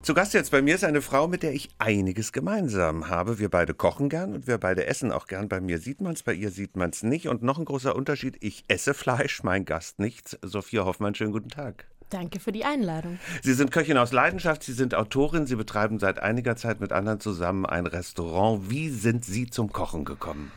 Zu Gast jetzt bei mir ist eine Frau, mit der ich einiges gemeinsam habe. Wir beide kochen gern und wir beide essen auch gern. Bei mir sieht man es, bei ihr sieht man es nicht. Und noch ein großer Unterschied, ich esse Fleisch, mein Gast nichts. Sophia Hoffmann, schönen guten Tag. Danke für die Einladung. Sie sind Köchin aus Leidenschaft, Sie sind Autorin, Sie betreiben seit einiger Zeit mit anderen zusammen ein Restaurant. Wie sind Sie zum Kochen gekommen?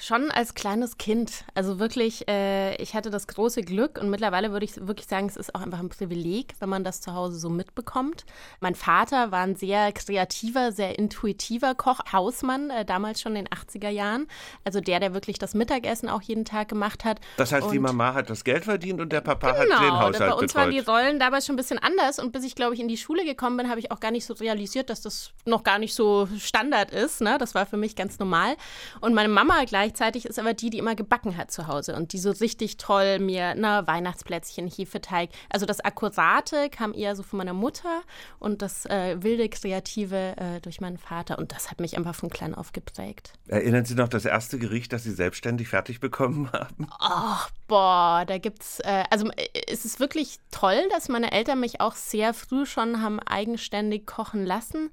Schon als kleines Kind. Also wirklich, äh, ich hatte das große Glück und mittlerweile würde ich wirklich sagen, es ist auch einfach ein Privileg, wenn man das zu Hause so mitbekommt. Mein Vater war ein sehr kreativer, sehr intuitiver Koch, Hausmann, äh, damals schon in den 80er Jahren. Also der, der wirklich das Mittagessen auch jeden Tag gemacht hat. Das heißt, und die Mama hat das Geld verdient und der Papa genau, hat den Haushalt bei uns betreut. waren die Rollen damals schon ein bisschen anders und bis ich, glaube ich, in die Schule gekommen bin, habe ich auch gar nicht so realisiert, dass das noch gar nicht so Standard ist. Ne? Das war für mich ganz normal. Und meine Mama gleichzeitig ist aber die, die immer gebacken hat zu Hause und die so richtig toll mir na, Weihnachtsplätzchen, Hefeteig. Also das Akkurate kam eher so von meiner Mutter und das äh, wilde, kreative äh, durch meinen Vater. Und das hat mich einfach von klein auf geprägt. Erinnern Sie noch das erste Gericht, das Sie selbstständig fertig bekommen haben? Ach, boah, da gibt's, äh, also äh, es ist wirklich toll, dass meine Eltern mich auch sehr früh schon haben eigenständig kochen lassen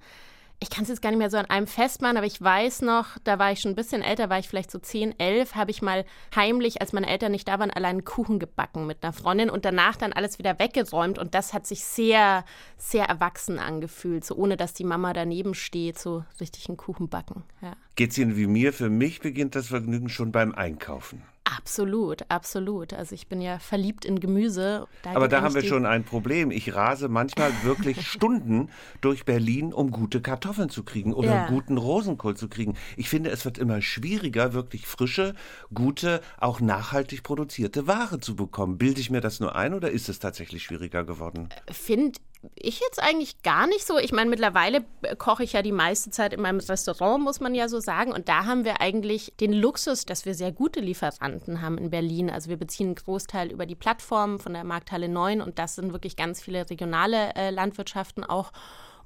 ich kann es jetzt gar nicht mehr so an einem festmachen, aber ich weiß noch, da war ich schon ein bisschen älter, war ich vielleicht so 10, 11, habe ich mal heimlich, als meine Eltern nicht da waren, allein einen Kuchen gebacken mit einer Freundin und danach dann alles wieder weggeräumt und das hat sich sehr, sehr erwachsen angefühlt, so ohne dass die Mama daneben steht, so richtig einen Kuchen backen. Ja. Geht's Ihnen wie mir? Für mich beginnt das Vergnügen schon beim Einkaufen. Absolut, absolut. Also ich bin ja verliebt in Gemüse. Da Aber da haben wir schon ein Problem. Ich rase manchmal wirklich Stunden durch Berlin, um gute Kartoffeln zu kriegen oder ja. guten Rosenkohl zu kriegen. Ich finde, es wird immer schwieriger, wirklich frische, gute, auch nachhaltig produzierte Ware zu bekommen. Bilde ich mir das nur ein oder ist es tatsächlich schwieriger geworden? Finde ich jetzt eigentlich gar nicht so. Ich meine, mittlerweile koche ich ja die meiste Zeit in meinem Restaurant, muss man ja so sagen. Und da haben wir eigentlich den Luxus, dass wir sehr gute Lieferanten haben in Berlin. Also wir beziehen einen Großteil über die Plattform von der Markthalle 9 und das sind wirklich ganz viele regionale äh, Landwirtschaften auch.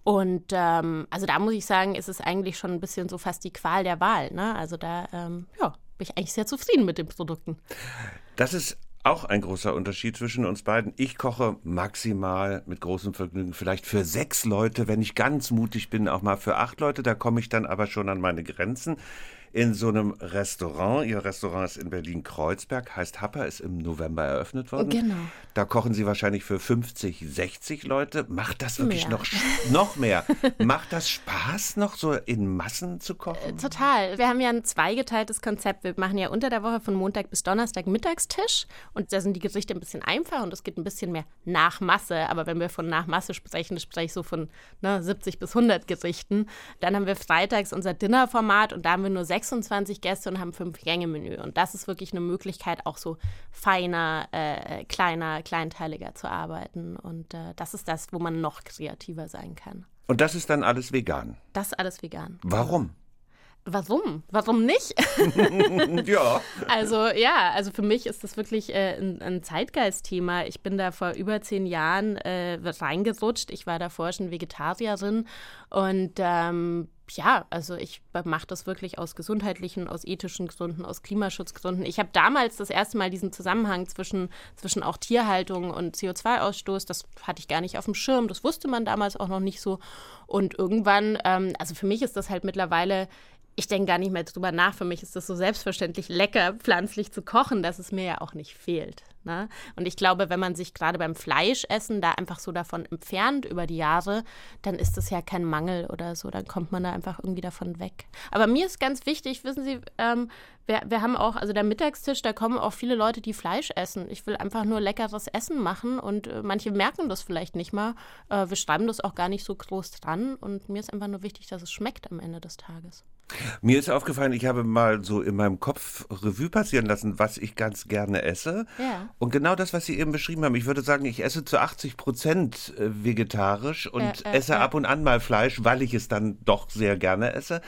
Und ähm, also da muss ich sagen, ist es eigentlich schon ein bisschen so fast die Qual der Wahl. Ne? Also da ähm, ja, bin ich eigentlich sehr zufrieden mit den Produkten. Das ist auch ein großer Unterschied zwischen uns beiden. Ich koche maximal mit großem Vergnügen, vielleicht für sechs Leute, wenn ich ganz mutig bin, auch mal für acht Leute. Da komme ich dann aber schon an meine Grenzen in so einem Restaurant. Ihr Restaurant ist in Berlin-Kreuzberg, heißt Happer, ist im November eröffnet worden. Genau. Da kochen Sie wahrscheinlich für 50, 60 Leute. Macht das wirklich mehr. noch, noch mehr? Macht das Spaß, noch so in Massen zu kochen? Äh, total. Wir haben ja ein zweigeteiltes Konzept. Wir machen ja unter der Woche von Montag bis Donnerstag Mittagstisch und da sind die Gerichte ein bisschen einfacher und es geht ein bisschen mehr nach Masse. Aber wenn wir von nach Masse sprechen, spreche ich so von ne, 70 bis 100 Gerichten. Dann haben wir freitags unser Dinnerformat und da haben wir nur sechs 26 Gäste und haben fünf Gänge-Menü. Und das ist wirklich eine Möglichkeit, auch so feiner, äh, kleiner, kleinteiliger zu arbeiten. Und äh, das ist das, wo man noch kreativer sein kann. Und das ist dann alles vegan? Das ist alles vegan. Warum? Warum? Warum nicht? ja. Also ja, also für mich ist das wirklich äh, ein, ein Zeitgeistthema. Ich bin da vor über zehn Jahren äh, reingerutscht. Ich war davor schon Vegetarierin und ähm, ja, also ich mache das wirklich aus gesundheitlichen, aus ethischen Gründen, aus Klimaschutzgründen. Ich habe damals das erste Mal diesen Zusammenhang zwischen, zwischen auch Tierhaltung und CO2-Ausstoß, das hatte ich gar nicht auf dem Schirm, das wusste man damals auch noch nicht so. Und irgendwann, ähm, also für mich ist das halt mittlerweile ich denke gar nicht mehr drüber nach. Für mich ist das so selbstverständlich lecker, pflanzlich zu kochen, dass es mir ja auch nicht fehlt. Ne? Und ich glaube, wenn man sich gerade beim Fleischessen da einfach so davon entfernt über die Jahre, dann ist das ja kein Mangel oder so. Dann kommt man da einfach irgendwie davon weg. Aber mir ist ganz wichtig, wissen Sie, ähm, wir, wir haben auch, also der Mittagstisch, da kommen auch viele Leute, die Fleisch essen. Ich will einfach nur leckeres Essen machen und äh, manche merken das vielleicht nicht mal. Äh, wir schreiben das auch gar nicht so groß dran und mir ist einfach nur wichtig, dass es schmeckt am Ende des Tages. Mir ist aufgefallen, ich habe mal so in meinem Kopf Revue passieren lassen, was ich ganz gerne esse. Ja. Und genau das, was Sie eben beschrieben haben, ich würde sagen, ich esse zu 80 Prozent äh, vegetarisch und äh, äh, esse ab und an mal Fleisch, weil ich es dann doch sehr gerne esse.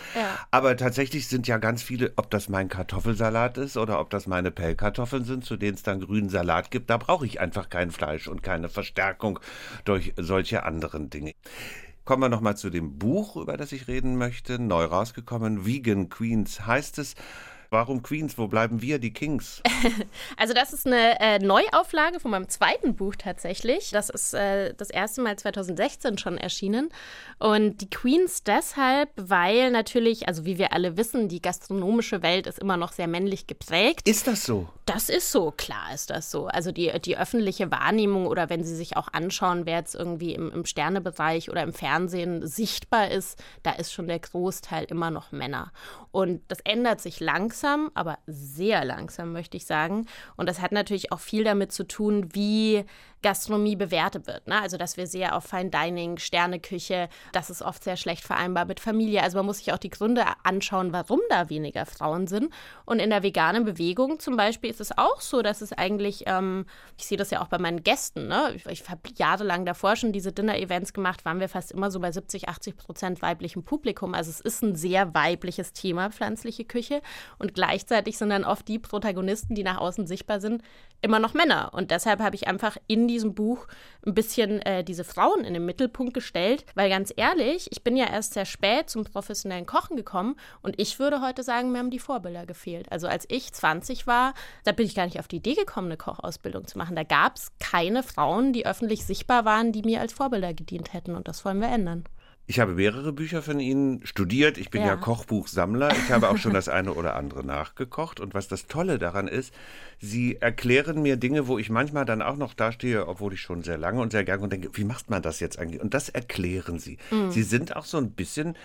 Aber tatsächlich sind ja ganz viele, ob das mein Kartoffelsalat ist oder ob das meine Pellkartoffeln sind, zu denen es dann grünen Salat gibt, da brauche ich einfach kein Fleisch und keine Verstärkung durch solche anderen Dinge. Kommen wir nochmal zu dem Buch, über das ich reden möchte. Neu rausgekommen, Vegan Queens heißt es. Warum Queens? Wo bleiben wir, die Kings? also das ist eine äh, Neuauflage von meinem zweiten Buch tatsächlich. Das ist äh, das erste Mal 2016 schon erschienen. Und die Queens deshalb, weil natürlich, also wie wir alle wissen, die gastronomische Welt ist immer noch sehr männlich geprägt. Ist das so? Das ist so, klar ist das so. Also die, die öffentliche Wahrnehmung oder wenn Sie sich auch anschauen, wer jetzt irgendwie im, im Sternebereich oder im Fernsehen sichtbar ist, da ist schon der Großteil immer noch Männer. Und das ändert sich langsam, aber sehr langsam, möchte ich sagen. Und das hat natürlich auch viel damit zu tun, wie Gastronomie bewertet wird. Ne? Also, dass wir sehr auf Fine Dining, Sterneküche, das ist oft sehr schlecht vereinbar mit Familie. Also, man muss sich auch die Gründe anschauen, warum da weniger Frauen sind. Und in der veganen Bewegung zum Beispiel ist es auch so, dass es eigentlich, ähm, ich sehe das ja auch bei meinen Gästen, ne? ich, ich habe jahrelang davor schon diese Dinner-Events gemacht, waren wir fast immer so bei 70, 80 Prozent weiblichem Publikum. Also, es ist ein sehr weibliches Thema, pflanzliche Küche. Und gleichzeitig sind dann oft die Protagonisten, die nach außen sichtbar sind, immer noch Männer. Und deshalb habe ich einfach in diesem Buch ein bisschen äh, diese Frauen in den Mittelpunkt gestellt, weil ganz ehrlich, ich bin ja erst sehr spät zum professionellen Kochen gekommen und ich würde heute sagen, mir haben die Vorbilder gefehlt. Also als ich 20 war, da bin ich gar nicht auf die Idee gekommen, eine Kochausbildung zu machen. Da gab es keine Frauen, die öffentlich sichtbar waren, die mir als Vorbilder gedient hätten und das wollen wir ändern. Ich habe mehrere Bücher von Ihnen studiert. Ich bin ja, ja Kochbuchsammler. Ich habe auch schon das eine oder andere nachgekocht. Und was das Tolle daran ist, Sie erklären mir Dinge, wo ich manchmal dann auch noch dastehe, obwohl ich schon sehr lange und sehr gerne und denke, wie macht man das jetzt eigentlich? Und das erklären Sie. Mhm. Sie sind auch so ein bisschen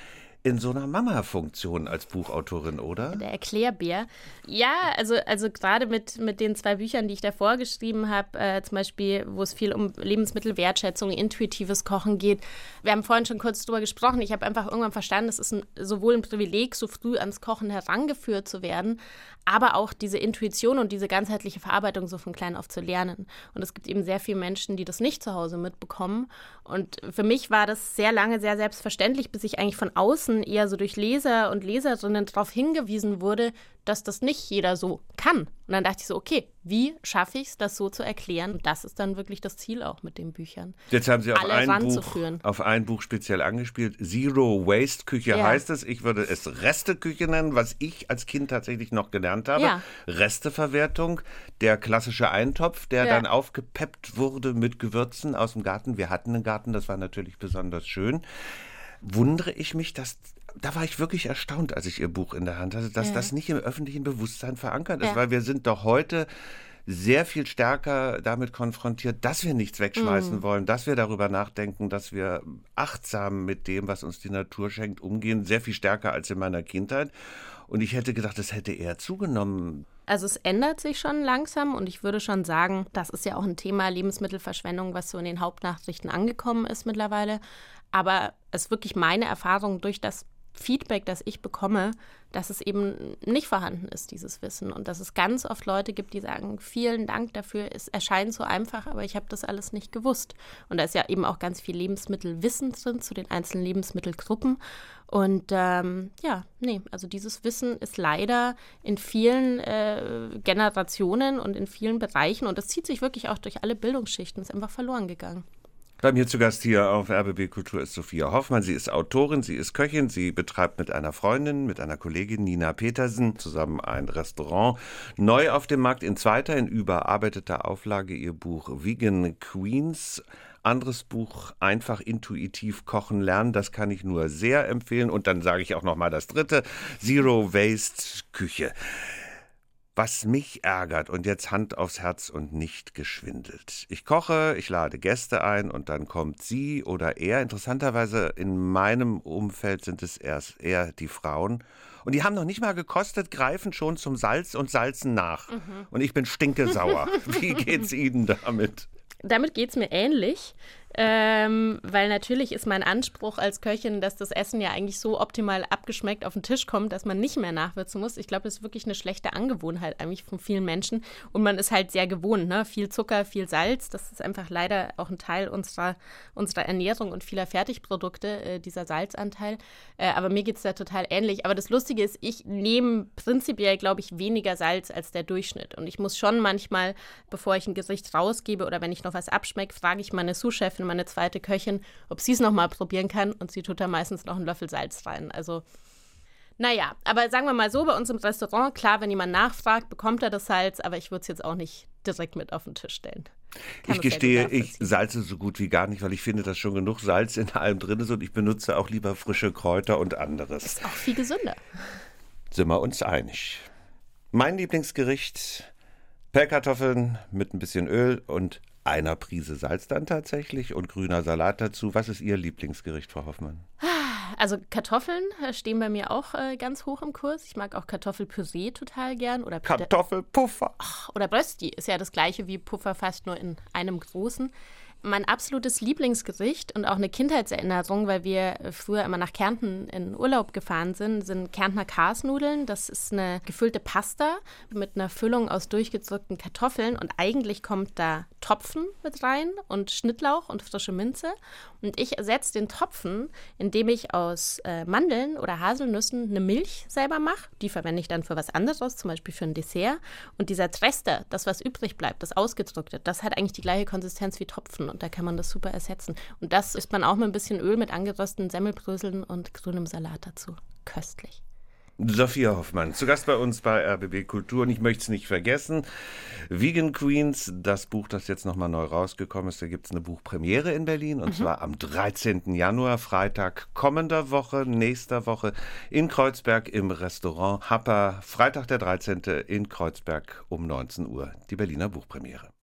in so einer Mama-Funktion als Buchautorin, oder? Der Erklärbär. Ja, also, also gerade mit, mit den zwei Büchern, die ich davor geschrieben habe, äh, zum Beispiel, wo es viel um Lebensmittelwertschätzung, intuitives Kochen geht. Wir haben vorhin schon kurz drüber gesprochen. Ich habe einfach irgendwann verstanden, es ist ein, sowohl ein Privileg, so früh ans Kochen herangeführt zu werden, aber auch diese Intuition und diese ganzheitliche Verarbeitung so von klein auf zu lernen. Und es gibt eben sehr viele Menschen, die das nicht zu Hause mitbekommen. Und für mich war das sehr lange sehr selbstverständlich, bis ich eigentlich von außen eher so durch Leser und Leserinnen darauf hingewiesen wurde, dass das nicht jeder so kann. Und dann dachte ich so, okay, wie schaffe ich es, das so zu erklären? Und das ist dann wirklich das Ziel auch mit den Büchern. Jetzt haben Sie auf, ein Buch, auf ein Buch speziell angespielt. Zero Waste Küche ja. heißt es. Ich würde es Resteküche nennen, was ich als Kind tatsächlich noch gelernt habe. Ja. Resteverwertung, der klassische Eintopf, der ja. dann aufgepeppt wurde mit Gewürzen aus dem Garten. Wir hatten einen Garten, das war natürlich besonders schön. Wundere ich mich, dass da war ich wirklich erstaunt, als ich ihr Buch in der Hand hatte, dass ja. das nicht im öffentlichen Bewusstsein verankert ist, ja. weil wir sind doch heute sehr viel stärker damit konfrontiert, dass wir nichts wegschmeißen mhm. wollen, dass wir darüber nachdenken, dass wir achtsam mit dem, was uns die Natur schenkt, umgehen, sehr viel stärker als in meiner Kindheit. Und ich hätte gedacht, das hätte eher zugenommen. Also es ändert sich schon langsam und ich würde schon sagen, das ist ja auch ein Thema Lebensmittelverschwendung, was so in den Hauptnachrichten angekommen ist mittlerweile. Aber es ist wirklich meine Erfahrung durch das Feedback, das ich bekomme, dass es eben nicht vorhanden ist, dieses Wissen. Und dass es ganz oft Leute gibt, die sagen, vielen Dank dafür, es erscheint so einfach, aber ich habe das alles nicht gewusst. Und da ist ja eben auch ganz viel Lebensmittelwissen drin zu den einzelnen Lebensmittelgruppen. Und ähm, ja, nee, also dieses Wissen ist leider in vielen äh, Generationen und in vielen Bereichen, und das zieht sich wirklich auch durch alle Bildungsschichten, ist einfach verloren gegangen. Bei mir zu Gast hier auf RBB Kultur ist Sophia Hoffmann. Sie ist Autorin, sie ist Köchin, sie betreibt mit einer Freundin, mit einer Kollegin Nina Petersen zusammen ein Restaurant. Neu auf dem Markt in zweiter, in überarbeiteter Auflage ihr Buch Vegan Queens. Anderes Buch, einfach intuitiv kochen lernen, das kann ich nur sehr empfehlen. Und dann sage ich auch noch mal das dritte, Zero Waste Küche. Was mich ärgert und jetzt Hand aufs Herz und nicht geschwindelt. Ich koche, ich lade Gäste ein und dann kommt sie oder er. Interessanterweise in meinem Umfeld sind es erst eher die Frauen. Und die haben noch nicht mal gekostet, greifen schon zum Salz und salzen nach. Mhm. Und ich bin stinkesauer. Wie geht's Ihnen damit? Damit geht es mir ähnlich. Ähm, weil natürlich ist mein Anspruch als Köchin, dass das Essen ja eigentlich so optimal abgeschmeckt auf den Tisch kommt, dass man nicht mehr nachwürzen muss. Ich glaube, das ist wirklich eine schlechte Angewohnheit eigentlich von vielen Menschen. Und man ist halt sehr gewohnt, ne? Viel Zucker, viel Salz. Das ist einfach leider auch ein Teil unserer, unserer Ernährung und vieler Fertigprodukte, äh, dieser Salzanteil. Äh, aber mir geht es da total ähnlich. Aber das Lustige ist, ich nehme prinzipiell, glaube ich, weniger Salz als der Durchschnitt. Und ich muss schon manchmal, bevor ich ein Gericht rausgebe oder wenn ich noch was abschmecke, frage ich meine Sous-Chefin, Chefin, meine zweite Köchin, ob sie es nochmal probieren kann und sie tut da meistens noch einen Löffel Salz rein. Also Naja, aber sagen wir mal so, bei uns im Restaurant, klar, wenn jemand nachfragt, bekommt er das Salz, aber ich würde es jetzt auch nicht direkt mit auf den Tisch stellen. Kann ich gestehe, ich salze so gut wie gar nicht, weil ich finde, dass schon genug Salz in allem drin ist und ich benutze auch lieber frische Kräuter und anderes. Ist auch viel gesünder. Sind wir uns einig. Mein Lieblingsgericht, Pellkartoffeln mit ein bisschen Öl und einer Prise Salz dann tatsächlich und grüner Salat dazu. Was ist Ihr Lieblingsgericht, Frau Hoffmann? Also Kartoffeln äh, stehen bei mir auch äh, ganz hoch im Kurs. Ich mag auch Kartoffelpüree total gern. Oder Kartoffelpuffer. oder Brösti ist ja das gleiche wie Puffer, fast nur in einem großen mein absolutes Lieblingsgericht und auch eine Kindheitserinnerung, weil wir früher immer nach Kärnten in Urlaub gefahren sind, sind Kärntner Karsnudeln. Das ist eine gefüllte Pasta mit einer Füllung aus durchgedrückten Kartoffeln und eigentlich kommt da Topfen mit rein und Schnittlauch und frische Minze. Und ich ersetze den Topfen, indem ich aus äh, Mandeln oder Haselnüssen eine Milch selber mache. Die verwende ich dann für was anderes, zum Beispiel für ein Dessert. Und dieser Trester, das was übrig bleibt, das ausgedrückte, das hat eigentlich die gleiche Konsistenz wie Topfen und da kann man das super ersetzen. Und das isst man auch mit ein bisschen Öl mit angerösteten Semmelbröseln und grünem Salat dazu. Köstlich. Sophia Hoffmann, zu Gast bei uns bei RBB Kultur. Und ich möchte es nicht vergessen, Vegan Queens, das Buch, das jetzt nochmal neu rausgekommen ist, da gibt es eine Buchpremiere in Berlin und mhm. zwar am 13. Januar, Freitag kommender Woche, nächster Woche in Kreuzberg im Restaurant Happer. Freitag der 13. in Kreuzberg um 19 Uhr, die Berliner Buchpremiere.